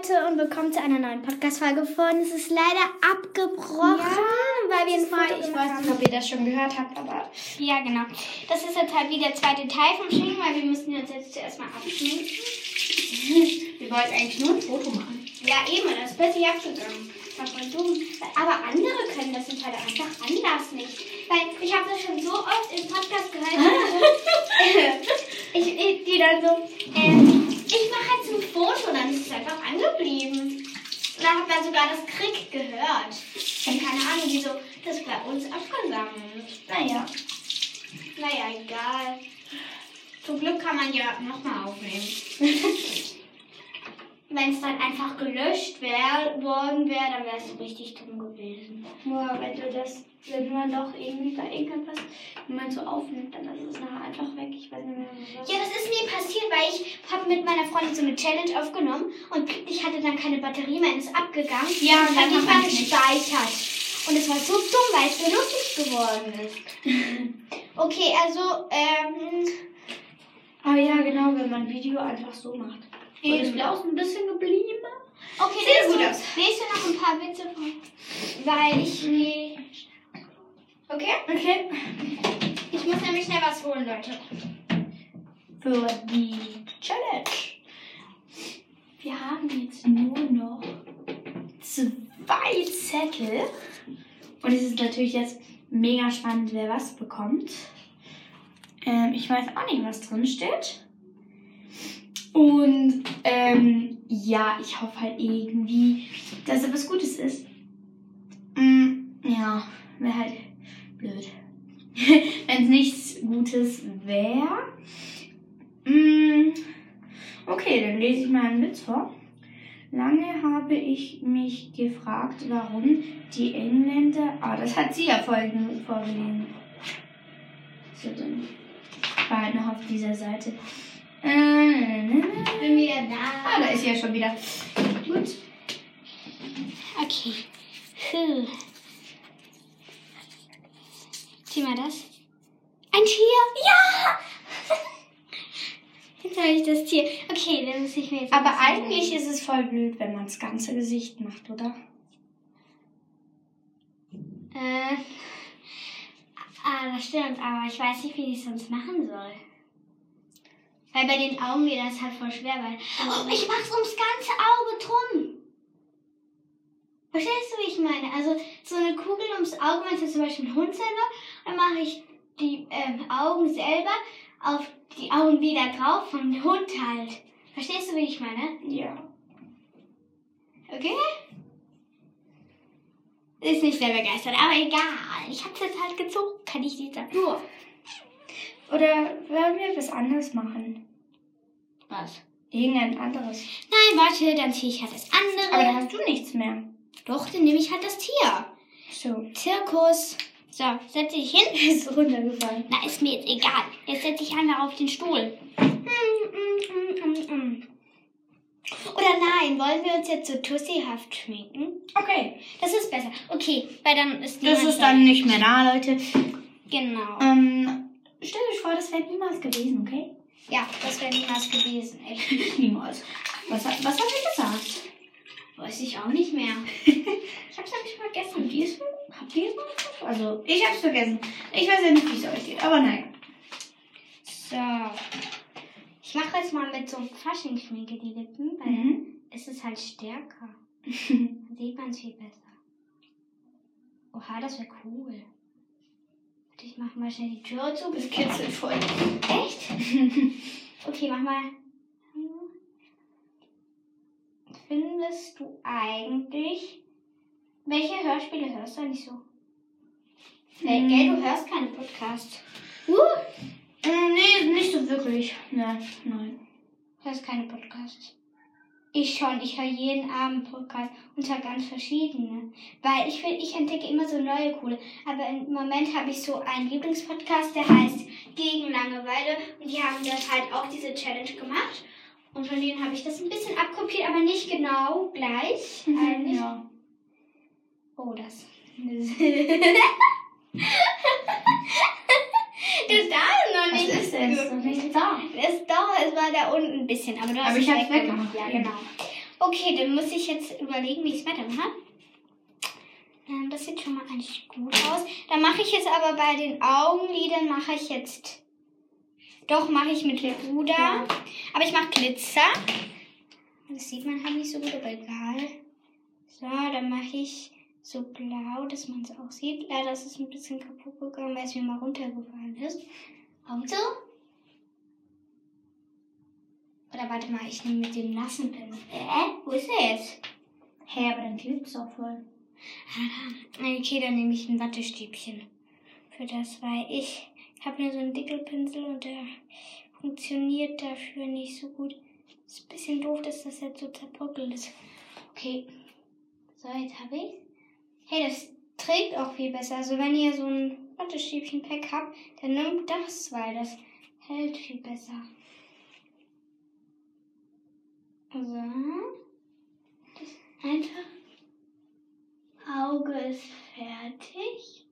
Leute und willkommen zu einer neuen Podcast-Folge von. Es ist leider abgebrochen, Ja, weil wir ein Foto ich weiß nicht, ob ihr das schon gehört habt, aber Ja, genau. Das ist jetzt halt wieder der zweite Teil vom Schminken, weil wir mussten uns jetzt zuerst mal abschminken. wir wollten eigentlich nur ein Foto machen. Ja, eben, das ist plötzlich abgegangen. Das war voll dumm. Aber andere können das jetzt halt einfach anders nicht. Weil ich habe das schon so oft im Podcast gehört. ich, ich, die dann so, ähm, ich mache jetzt ein Foto, dann ist es einfach angeblieben. Und dann hat man sogar das Krieg gehört. Ich habe keine Ahnung, wieso das bei uns abgegangen ist. Naja. Naja, egal. Zum Glück kann man ja nochmal aufnehmen. Wenn es dann einfach gelöscht wär, worden wäre, dann wäre es richtig dumm gewesen. Boah, wenn du das, wenn man doch irgendwie bei irgendwas, wenn man so aufnimmt, dann ist es nachher einfach weg. Ich weiß nicht mehr, was. Ja, das ist mir passiert, weil ich habe mit meiner Freundin so eine Challenge aufgenommen und ich hatte dann keine Batterie mehr, ist abgegangen. Ja, und dann dann hat nicht. gespeichert. Und es war so dumm, weil es so lustig geworden ist. okay, also, ähm, Ah ja, genau, wenn man ein Video einfach so macht. Und Eben. ist mir auch so ein bisschen geblieben. okay, Sehr lest gut du, aus. lest du noch ein paar Witze vor, weil ich gehe. Okay? Okay. Ich muss nämlich schnell was holen, Leute. Für die Challenge. Wir haben jetzt nur noch zwei Zettel. Und es ist natürlich jetzt mega spannend, wer was bekommt. Ähm, ich weiß auch nicht, was drin steht. Und ähm, ja, ich hoffe halt irgendwie, dass es was Gutes ist. Mm, ja, wäre halt blöd. Wenn es nichts Gutes wäre. Mm, okay, dann lese ich mal einen Witz vor. Lange habe ich mich gefragt, warum die Engländer. Ah, das hat sie ja vorgelesen. So, dann war halt noch auf dieser Seite. Äh, Bin wieder da. Ah, da ist sie ja schon wieder. Gut. Okay. Puh. Sieh mal das. Ein Tier. Ja! Jetzt habe ich das Tier. Okay, dann muss ich mir jetzt. Aber eigentlich ist es voll blöd, wenn man das ganze Gesicht macht, oder? Äh. Ah, das stimmt, aber ich weiß nicht, wie ich es sonst machen soll. Weil bei den Augen geht das halt voll schwer, weil. Oh, ich mach's ums ganze Auge drum. Verstehst du, wie ich meine? Also so eine Kugel ums Auge, wenn es zum Beispiel ein Hund selber, dann mache ich die ähm, Augen selber auf die Augenlider drauf vom Hund halt. Verstehst du, wie ich meine? Ja. Okay? Ist nicht sehr begeistert, aber egal. Ich hab's jetzt halt gezogen. Kann ich nicht sagen. Nur. Oder wollen wir was anderes machen? Was? Irgendein anderes. Nein, warte, dann ziehe ich halt das andere. Aber dann hast du nichts mehr. Doch, dann nehme ich halt das Tier. So. Zirkus. So, setze ich hin. Ist runtergefallen. Na, ist mir jetzt egal. Jetzt setze ich einfach auf den Stuhl. Mm, mm, mm. Oder nein, wollen wir uns jetzt so tussihaft schminken? Okay. Das ist besser. Okay, weil dann ist Das niemand ist dann nicht mehr da, Leute. Genau. Ähm, stell dich vor, das wäre niemals gewesen, okay? Ja, das wäre niemals gewesen, echt. Niemals. Was, was haben wir gesagt? Weiß ich auch nicht mehr. Ich hab's nämlich vergessen. Diesmal? Habt ihr es im Kopf? Also, ich hab's vergessen. Ich weiß ja nicht, wie es euch geht, aber nein. So. Ich mache jetzt mal mit so Faschingsschminke die Lippen, weil Mhm. es ist halt stärker. Dann sieht man es viel besser. Oha, das wäre cool. Ich mach mal schnell die Tür zu. Das kitzelt voll. Echt? Okay, mach mal. Findest du eigentlich. Welche Hörspiele hörst du eigentlich so? Äh, Hm. gell, du hörst keine Podcasts. Uh, Mm, nee, nicht so wirklich. Nein, nein. hörst keine Podcasts. Ich schon, ich höre jeden Abend Podcast und zwar ganz verschiedene. Weil ich finde, ich entdecke immer so neue coole. Aber im Moment habe ich so einen Lieblingspodcast, der heißt Gegen Langeweile. Und die haben das halt auch diese Challenge gemacht. Und von denen habe ich das ein bisschen abkopiert, aber nicht genau gleich. Eigentlich. Ja. Oh, das. Das da ist noch Was nicht. ist denn? Ist nicht da. Es, doch, es war da unten ein bisschen, aber du hast Aber es ich hab's weggemacht. weggemacht, Ja, genau. Okay, dann muss ich jetzt überlegen, wie ich es weitermache. Ähm, das sieht schon mal eigentlich gut aus. Dann mache ich jetzt aber bei den Augenlidern, mache ich jetzt... Doch, mache ich mit Puder. Ja. Aber ich mache Glitzer. Das sieht man halt nicht so gut, aber egal. So, dann mache ich so blau, dass man es auch sieht. Leider ist es ein bisschen kaputt gegangen, weil es mir mal runtergefallen ist. Zu. Oder warte mal, ich nehme mit dem nassen Pinsel. Äh, wo ist er jetzt? Hä, hey, aber dann klebt es auch voll. Okay, dann nehme ich ein Wattestäbchen für das, weil ich habe hier so einen Dickelpinsel und der funktioniert dafür nicht so gut. Ist ein bisschen doof, dass das jetzt so zerbröckelt ist. Okay. So, jetzt habe ich. Hey, das trägt auch viel besser. Also wenn ihr so ein Wattestäbchen-Pack habt, dann nimmt das, weil das hält viel besser. So. Das einfach. Auge ist fertig.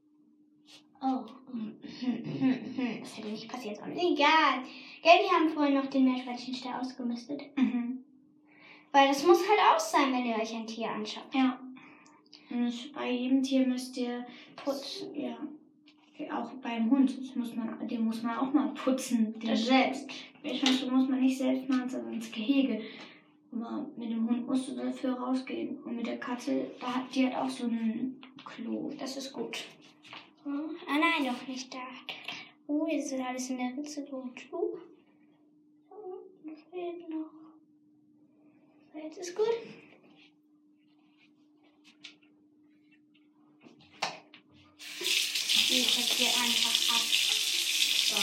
Oh, das hätte nicht passiert sollen. Egal. Gell, die haben vorhin noch den Meerschweinchen ausgemistet. Mhm. Weil das muss halt aus sein, wenn ihr euch ein Tier anschaut. Ja. Bei jedem Tier müsst ihr putzen. Ja. Auch beim Hund, das muss man, den muss man auch mal putzen. Den Das selbst. Meerschweinchen muss man nicht selbst machen, sondern ins Gehege. Aber mit dem Hund musst du dafür rausgehen. Und mit der Katze, da hat die hat auch so ein Klo. Das ist gut. Hm? Ah nein, doch nicht da. Oh, jetzt ist alles in der Ritze gut. Uh. Oh, fehlt noch. So, Jetzt ist gut. Ich jetzt hier einfach ab. So.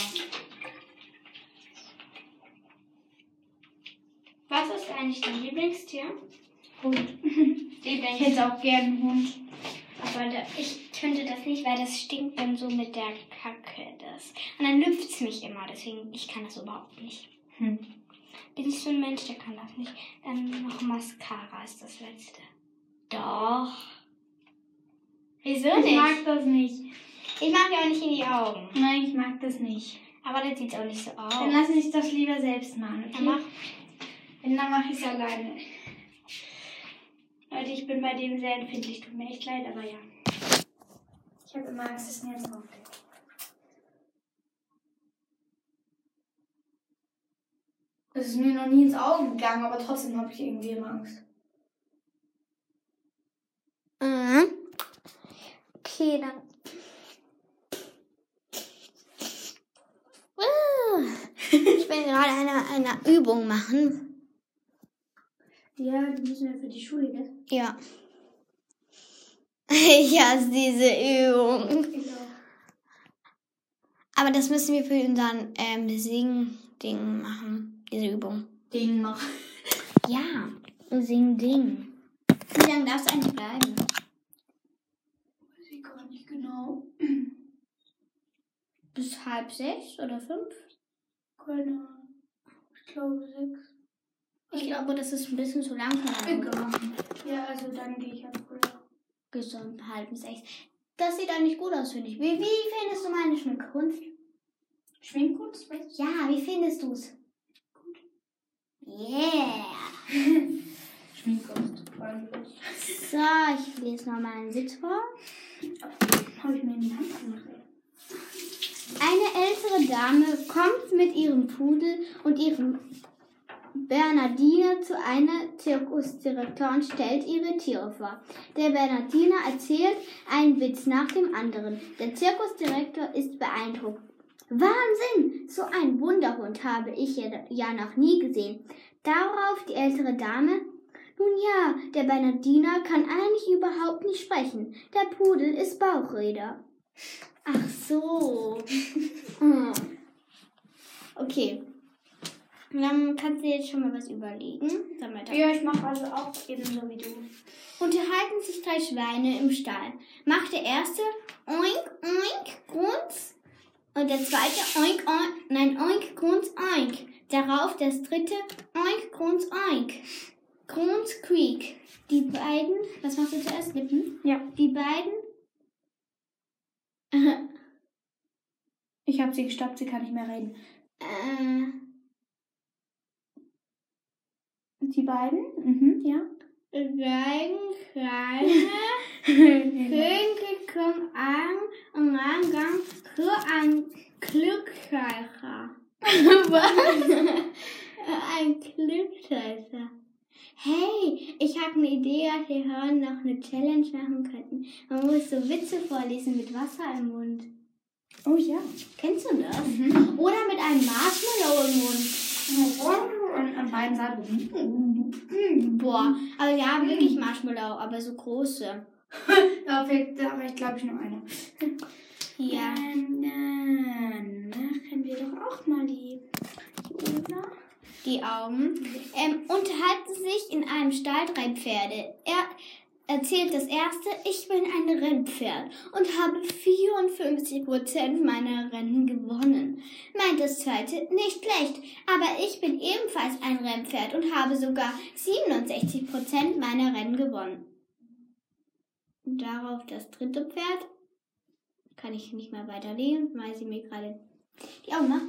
Was ist eigentlich dein Lieblingstier? Hund. Lieblings Ich hätte auch gern Hund. Aber da, ich könnte das nicht, weil das stinkt dann so mit der Kacke. Das. Und dann lüpft es mich immer, deswegen, ich kann das überhaupt nicht. Hm. Bin ich so ein Mensch, der kann das nicht. Dann noch Mascara ist das letzte. Doch. Wieso Ich nicht? mag das nicht. Ich mag ja auch nicht in die Augen. Nein, ich mag das nicht. Aber das sieht auch nicht so aus. Dann lass mich das lieber selbst machen, Ja, okay? mach. Wenn, dann mache ich es alleine. Leute, ich bin bei dem sehr empfindlich. Tut mir echt leid, aber ja. Ich habe immer Angst, dass mir jetzt aufgeht. Es ist mir noch nie ins Auge gegangen, aber trotzdem habe ich irgendwie immer Angst. Mhm. Okay, dann. Uh, Ich bin gerade eine, eine Übung machen. Ja, die müssen wir für die Schule, gell? Ja. Ich hasse diese Übung. Auch. Aber das müssen wir für unseren ähm, Sing-Ding machen. Diese Übung. Ding noch. Ja, Sing-Ding. Wie lange darfst du eigentlich bleiben? Weiß ich gar nicht genau. Bis halb sechs oder fünf? Keine. Ich glaube sechs. Ich glaube, das ist ein bisschen zu lang. Ja, also dann gehe ich halt früher. Bis um halb sechs. Das sieht eigentlich gut aus, finde ich. Wie, wie findest du meine Schminkkunst? Schminkkunst, Ja, wie findest du es? Gut. Yeah. Schminkkunst. So, ich lese noch mal einen Sitz vor. Habe ich mir in die Hand gemacht. Eine ältere Dame kommt mit ihrem Pudel und ihrem Bernardiner zu einer Zirkusdirektor und stellt ihre Tiere vor. Der Bernardiner erzählt einen Witz nach dem anderen. Der Zirkusdirektor ist beeindruckt. Wahnsinn! So einen Wunderhund habe ich ja, noch nie gesehen. Darauf die ältere Dame. Nun ja, der Bernardiner kann eigentlich überhaupt nicht sprechen. Der Pudel ist Bauchredner. Ach so. Hm. Okay. Dann kannst du jetzt schon mal was überlegen. Damit Ja, ich mache also auch ebenso wie du. Unterhalten sich drei Schweine im Stall. Macht der erste Oink, Oink, Grunz. Und der zweite Oink, Oink, nein, Oink, Grunz, Oink. Darauf das dritte Oink, Grunz, Oink. Grunz, Creek. Die beiden, was machst du zuerst? Lippen? Ja. Die beiden. Ich habe sie gestoppt, sie kann nicht mehr reden. Äh, Die beiden? Mhm, ja. Beiden kleine Vögel kommen an und dann gang für ein Glücksheicher. ein Glücksheicher. Hey, ich habe eine Idee, dass wir hören noch eine Challenge machen könnten. Man muss so Witze vorlesen mit Wasser im Mund. Oh ja. Kennst du das? Mhm. Oder mit einem Marshmallow im Mund. Und an beiden Seiten. Boah, aber wir haben wirklich Marshmallow, aber so große. Da fehlt, da habe ich glaube ich noch eine. Ja. Ähm, dann machen wir doch auch mal die Jona. Die Augen. Ähm, unterhalten sich in einem Stall drei Pferde. Er erzählt das erste, ich bin ein Rennpferd und habe 54% meiner Rennen gewonnen. Meint das zweite, nicht schlecht, aber ich bin ebenfalls ein Rennpferd und habe sogar 67% meiner Rennen gewonnen. Und darauf das dritte Pferd. Kann ich nicht mal weiterlesen, weil sie mir gerade die Augen macht.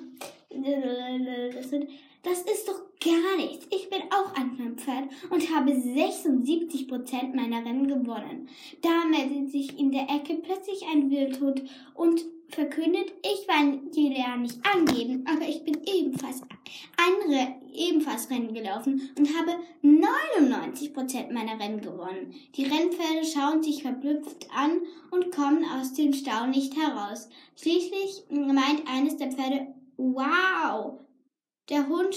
Das ist doch gar nichts. Ich bin auch ein Rennpferd und habe 76% meiner Rennen gewonnen. Da meldet sich in der Ecke plötzlich ein Wildhund und verkündet, ich war Lehrer nicht angeben, aber ich bin ebenfalls ein Re ebenfalls Rennen gelaufen und habe 99% meiner Rennen gewonnen. Die Rennpferde schauen sich verblüfft an und kommen aus dem Stau nicht heraus. Schließlich meint eines der Pferde, wow, der Hund,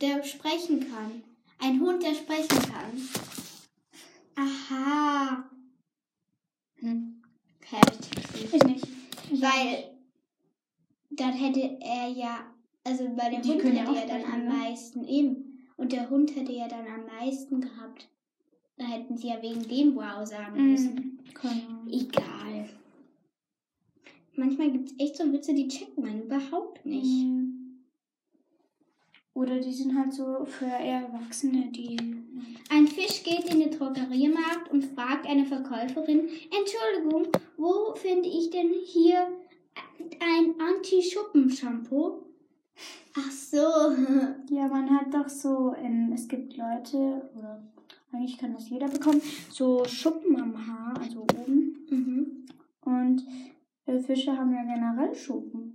der sprechen kann. Ein Hund, der sprechen kann. Aha. Hm. Heftig. Ich nicht. Weil dann hätte er ja, also bei der Die Hund hätte er dann am ne? meisten eben. Und der Hund hätte ja dann am meisten gehabt. Da hätten sie ja wegen dem Wow sagen müssen. Mhm. Keine Ahnung. Egal. Manchmal gibt es echt so Witze, die checkt man überhaupt nicht. Mhm. Oder die sind halt so für eher Erwachsene, die. Ein Fisch geht in den Drogeriemarkt und fragt eine Verkäuferin, Entschuldigung, wo finde ich denn hier ein Anti-Schuppen-Shampoo? Ach so. Ja, man hat doch so, ähm, es gibt Leute, oder eigentlich kann das jeder bekommen, so Schuppen am Haar, also oben. Mhm. Und äh, Fische haben ja generell Schuppen.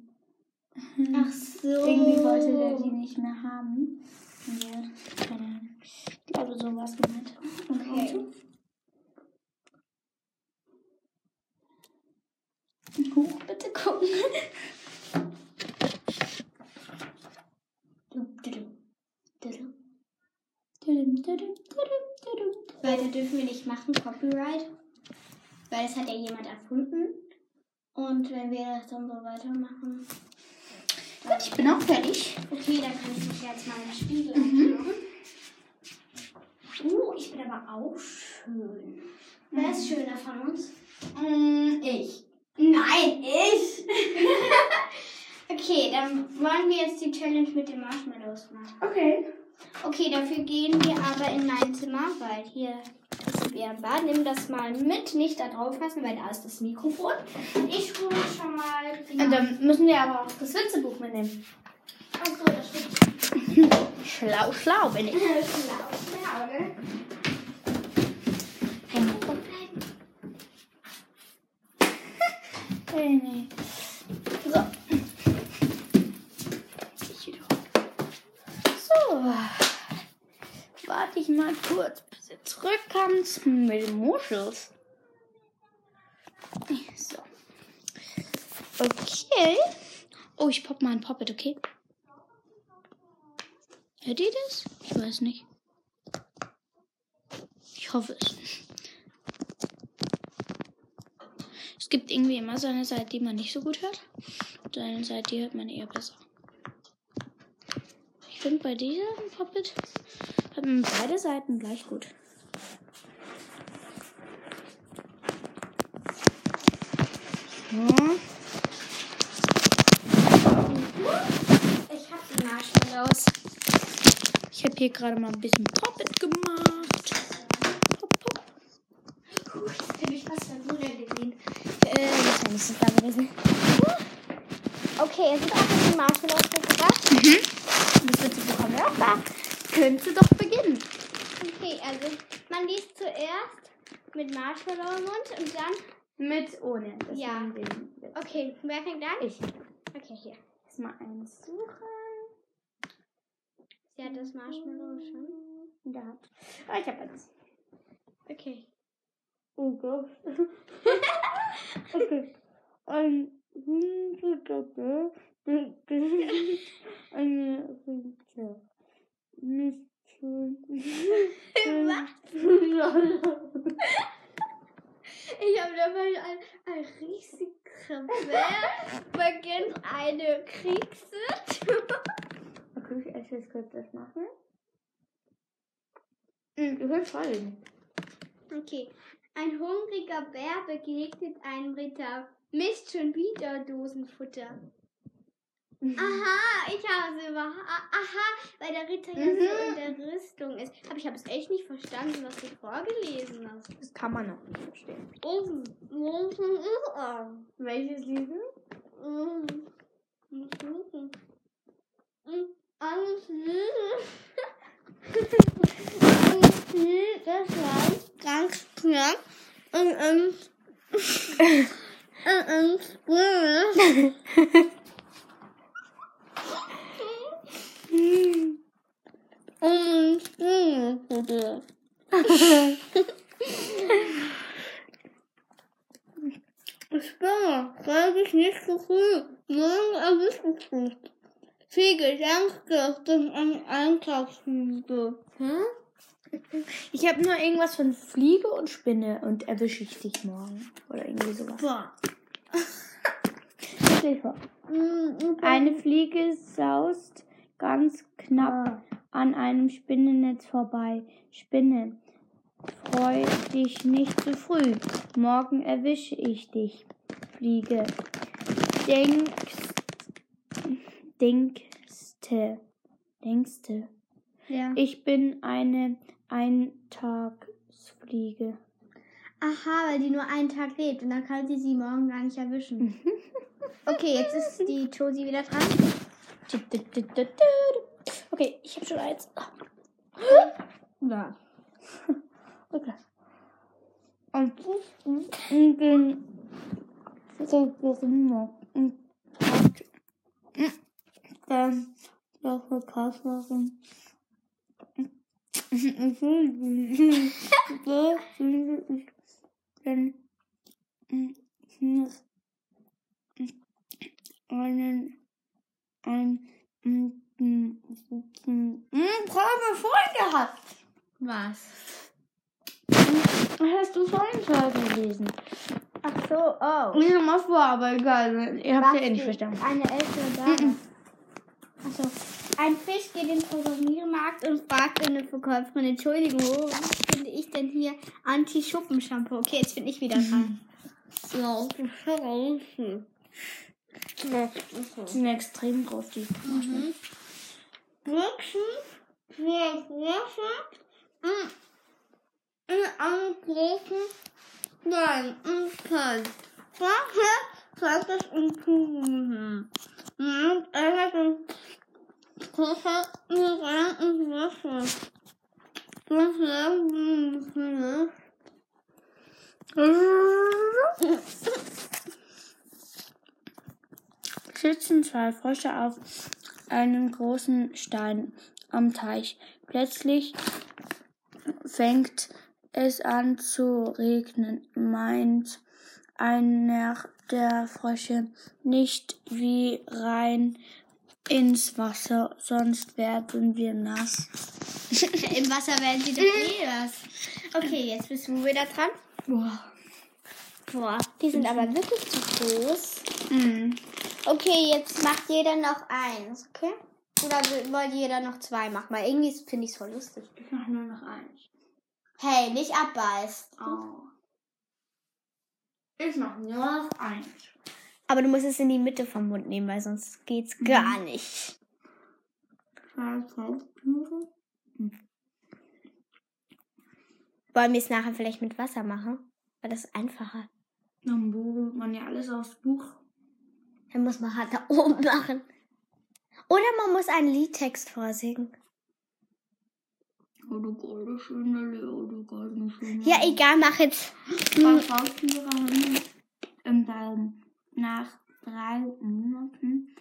Ach so. Irgendwie wollte der die nicht mehr haben. Ja, keine Ahnung. Ich glaube, so war es gemeint. Okay. Auto? Hoch, bitte gucken. Weiter dürfen wir nicht machen, Copyright. Weil das hat ja jemand erfunden. Und wenn wir das dann so weitermachen. Gut, ich bin auch fertig. Okay, dann kann ich mich jetzt mal im Spiegel Mhm. anschauen. Uh, ich bin aber auch schön. Wer ist schöner von uns? Mm, ich. Nein, ich! okay, dann wollen wir jetzt die Challenge mit den Marshmallows machen. Okay. Okay, dafür gehen wir aber in mein Zimmer, weil hier Bad. Nimm das mal mit, nicht da drauf lassen, weil da ist das Mikrofon. Ich hole schon mal. Und dann müssen wir aber auch das Witzebuch mitnehmen. Achso, das stimmt. Schlau, schlau bin ich. Schlau, schlau, ne? Hey, nee. So. So. Warte ich mal kurz, zurückkommst mit Muschels. So. Okay. Oh, ich pop mal ein Poppet, okay? Hört ihr das? Ich weiß nicht. Ich hoffe es. Es gibt irgendwie immer so eine Seite, die man nicht so gut hört. Und eine Seite, die hört man eher besser. Ich finde bei diesem Puppet hat man beide Seiten gleich gut. So. Ich hab die Marshmallows. Ich habe hier gerade mal ein bisschen Puppet gemacht. Pop, pop. Hätte ich fast mal Bruder gesehen. Äh, wahrscheinlich ist es da gewesen. Okay, es sind auch die Marshmallows mitgebracht. Mhm. Das wird sie bekommen. Ja, da. Könntest du doch beginnen. Okay, also man liest zuerst mit Marshmallow im Mund und dann. Mit ohne. Das Ja. Okay, wer fängt an? Ich. Okay, hier. Erstmal eins suchen. Sie hat das Marshmallow schon. Da. Ah, ich habe eins. Okay. Oh Gott. okay. Ein Hundedoppel. Eine Rüte. Nicht schön. Ich habe dabei ein, ein Bär beginnt eine Kriegssituation. Okay, ich esse jetzt kurz das machen. Mhm, du hörst voll. Okay. Ein hungriger Bär begegnet einem Ritter. Mist schon wieder Dosenfutter. Aha, ich habe es über. Aha, weil der Ritter ja so in der Rüstung ist. Aber ich habe es echt nicht verstanden, was du vorgelesen hast. Das kann man noch nicht verstehen. Mhm. Welches Lied? Alles Das war ganz knapp. Und ähm, und ähm, und bitte. Sperr, sei dich nicht zu früh. Morgen erwischt es dich. Viel Gedanke denn an Eintagsfliege. Hm? Ich habe nur irgendwas von Fliege und Spinne und erwische ich dich morgen. Oder irgendwie sowas. Boah. Vor. Eine Fliege saust ganz knapp an einem Spinnennetz vorbei. Spinne, freu dich nicht zu früh. Morgen erwische ich dich. Fliege, denkst, denkste, denkste. Ja. Ich bin eine Eintagsfliege. Aha, weil die nur einen Tag lebt und dann kann sie sie morgen gar nicht erwischen. Okay, jetzt ist die Josie wieder dran. Okay, ich habe schon eins. Ja. Okay. Und den so warum und dann noch eine Kasserin. Ich will dann einen ein Probleme vorhin gehabt. Was? Hast du vorhin schon gelesen? Ach so, oh. Ja, mal vor, aber egal. Ihr habt ja eh nicht verstanden. Eine ältere Dame. Also, ein Fisch geht in den Programmiermarkt und fragt eine Verkäuferin, Entschuldigung, wo finde ich denn hier Anti-Schuppen-Shampoo? Okay, jetzt bin ich wieder dran. Ja, Die sind extrem groß, die Mhm. Wachsen, für Wasser, in einem großen Nein, und kalt. Vorher sagt es in Kuchen. Und er hat den Kocher mir rein ins Wasser. Das werden sitzen zwei Frösche auf einem großen Stein am Teich. Plötzlich fängt es an zu regnen, meint einer der Frösche, nicht wie rein ins Wasser, sonst werden wir nass. Im Wasser werden sie doch eh was. Okay, jetzt bist du wieder dran. Boah. Boah, die sind aber wirklich zu groß. Mm. Okay, jetzt macht jeder noch eins, okay? Oder wollt jeder noch zwei machen? Weil irgendwie finde ich es voll lustig. Ich mach nur noch eins. Hey, nicht abbeißt. Oh. Ich mach nur noch eins. Aber du musst es in die Mitte vom Mund nehmen, weil sonst geht's gar nicht. Wollen wir es nachher vielleicht mit Wasser machen? Weil das ist einfacher. Dann bucht man ja alles aufs Buch. Dann muss man halt da oben machen. Oder man muss einen Liedtext vorsingen. Oh, du goldene Schindele, oh, du goldene Schindele. Ja, egal, mach jetzt. Zwei Haustiere hängen im Baum. Nach drei Monaten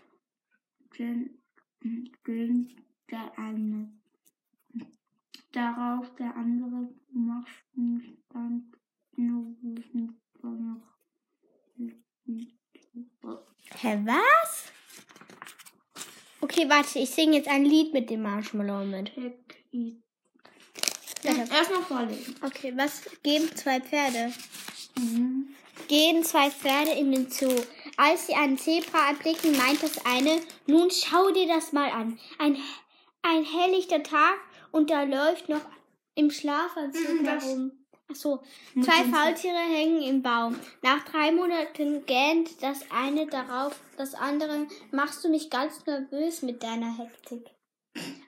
der eine. Darauf der andere machten dann nur noch. Hä, was? Okay, warte, ich singe jetzt ein Lied mit dem Marshmallow mit. Happy. Ja, Erstmal vorlesen. Okay, was geben zwei Pferde? Mhm. Gehen zwei Pferde in den Zoo. Als sie einen Zebra erblicken, meint das eine, nun schau dir das mal an. Ein, ein helllichter Tag und da läuft noch im Schlafanzug Mhm, was? herum. Ach so, zwei Faultiere hängen im Baum. Nach drei Monaten gähnt das eine darauf, das andere. Machst du mich ganz nervös mit deiner Hektik?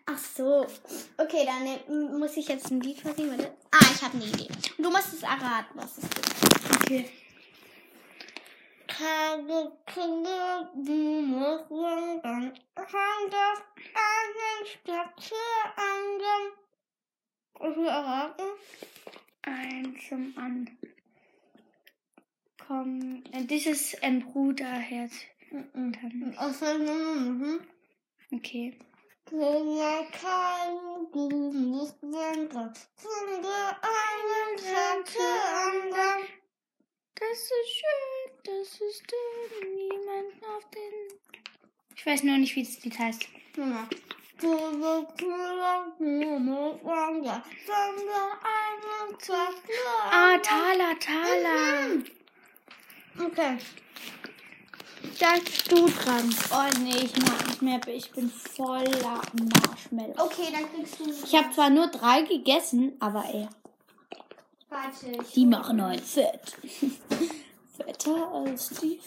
Ach so. Okay, dann muss ich jetzt ein Lied vorsingen. Warte. Ah, ich habe eine Idee. Und du musst es erraten, was es ist. Okay. Tage Kinder, musst wandern. Hang das einen Spaziergang. Okay, erraten? Ein zum an. Komm, äh, dieses ähm, Bruderherz. Mhm. Dann- Mhm. Okay. Kinder, kann, du musst wandern. Von der einen Spaziergang. Das ist schön, das ist schön. Niemand auf den. Ich weiß nur nicht, wie das Lied heißt. Ja. Ah, Thala, Thala. Okay. Dann bist du dran. Oh nee, ich mag nicht mehr. Ich bin voller Marshmallow. Okay, dann kriegst du. Ich habe zwar nur drei gegessen, aber ey, Warte. die machen heute fett. Fetter als die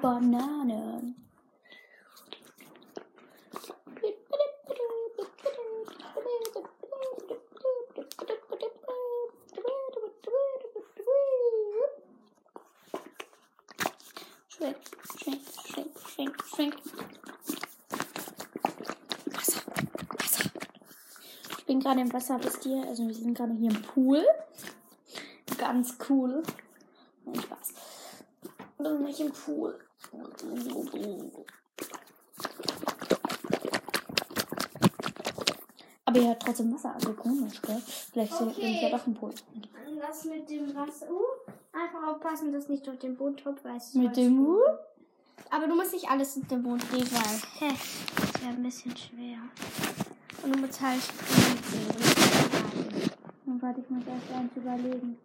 Bananen. Schwenk, schwenk, schwenk, schwenk, schwenk. Wasser, Wasser. Ich bin gerade im Wasser, wisst ihr? Also wir sind gerade hier im Pool. Ganz cool. Nein, Spaß. Wir sind nicht im Pool. Aber ihr hört trotzdem Wasser, also komisch, gell? Vielleicht bin ich ja Okay. doch im Pool. Das mit dem Wasser. Uh, einfach aufpassen, dass nicht durch den Boden tropft, weil es Mit dem. Hut? Aber du musst nicht alles in den Boden legen, weil. Hä? Das wäre ein bisschen schwer. Und du musst halt. Dann warte ich muss erst eins überlegen.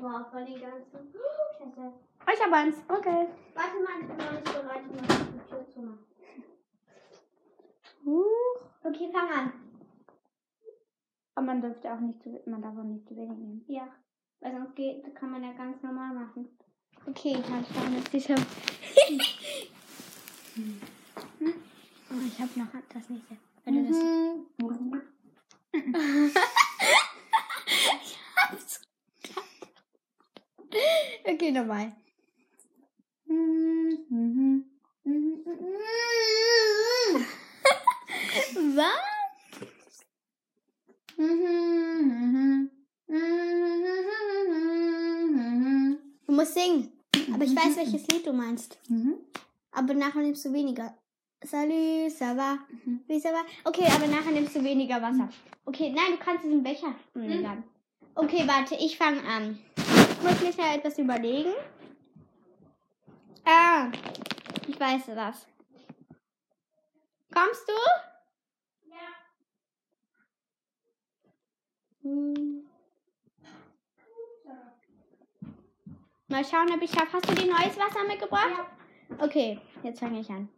Wow, voll die ganze. Scheiße. Oh, ich habe eins. Okay. Warte mal, ich bin noch nicht bereit, um die Tür zu machen. Huch. Okay, fang an. Aber man dürfte auch nicht zu, man darf auch nicht zu wenig nehmen. Ja. Weil sonst geht, kann man ja ganz normal machen. Okay, ich habe vorne sicher. oh, ich habe noch das nächste. Wenn du das Mhm. Okay, nochmal. Mhm. Was? Du musst singen. Aber ich weiß, welches Lied du meinst. Mhm. Aber nachher nimmst du weniger. Salut, ça va? Mhm. Wie ça va? Okay, aber nachher nimmst du weniger Wasser. Okay, nein, du kannst diesen Becher nehmen dann. Okay, warte, ich fange an. Ich muss mir schnell etwas überlegen. Ah, ich weiß das. Kommst du? Mal schauen, ob ich schaffe. Hast du dir neues Wasser mitgebracht? Ja. Okay, jetzt fange ich an.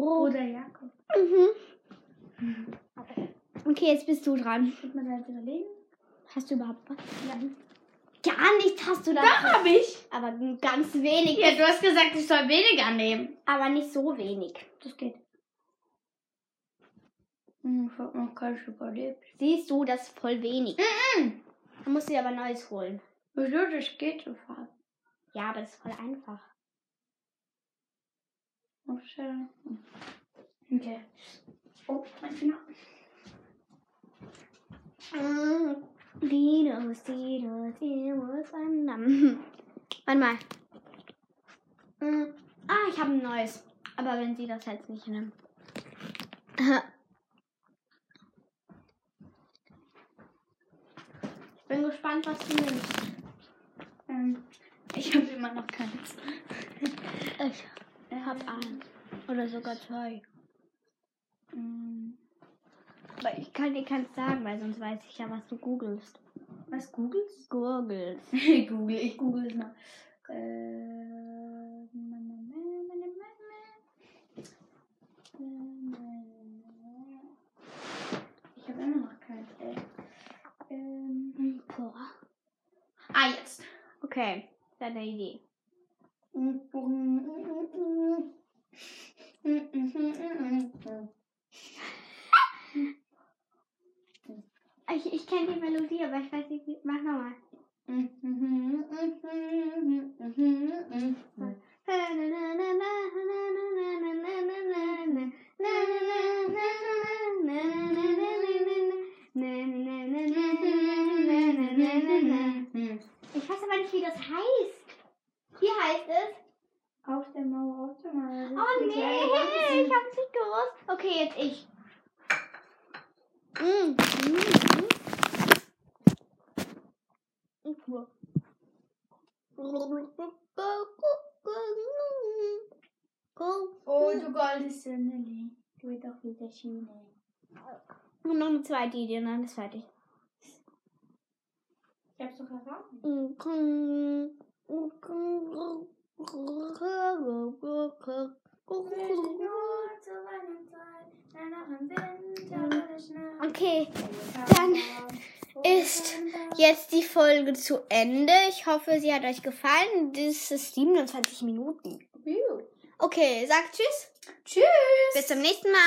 Oder Jakob. Mhm. Okay, jetzt bist du dran. Tut mir leid überlegen. Hast du überhaupt was? Ja. Gar nicht hast du da. Doch, hab ich. Aber ganz wenig. Ja, du hast gesagt, ich soll weniger nehmen. Aber nicht so wenig. Das geht. Hm, Ich hab noch keins überlebt. Siehst du, das ist voll wenig. Mhm. Dann musst du dir aber Neues holen. Wieso, das geht so fast. Ja, aber das ist voll einfach. Okay. Oh, mein Finger. Dinos, Dinos, Dinos, wandern. Warte mal. Mm, Ah, ich habe ein neues. Aber wenn sie das jetzt nicht nimmt. Ich bin gespannt, was du nimmst. Ähm, ich habe immer noch keins. Ich habe eins. Oder sogar zwei. Ähm, Aber ich kann dir keins sagen, weil sonst weiß ich ja, was du googelst. was googelst? Googelst. Google, ich google es mal. Äh, ich habe immer noch keins, ey. Ähm, Boah. ah, jetzt. Okay, deine Idee. Ich, ich kenne die Melodie, aber ich weiß nicht, wie. Mach nochmal. Ich weiß aber nicht, wie das heißt. Wie heißt es? Auf der Mauer, auf der Mauer. Oh nee, ich hab's nicht gewusst. Okay, jetzt ich. Mm. Mm. Oh, du goldes Sünderling. Du bist doch wieder Schiene. Und noch eine zweite Idee, nein, das ist fertig. Ich hab's doch erraten. Okay, dann ist jetzt die Folge zu Ende. Ich hoffe, sie hat euch gefallen. Das ist 27 Minuten. Okay, sagt Tschüss. Tschüss. Bis zum nächsten Mal.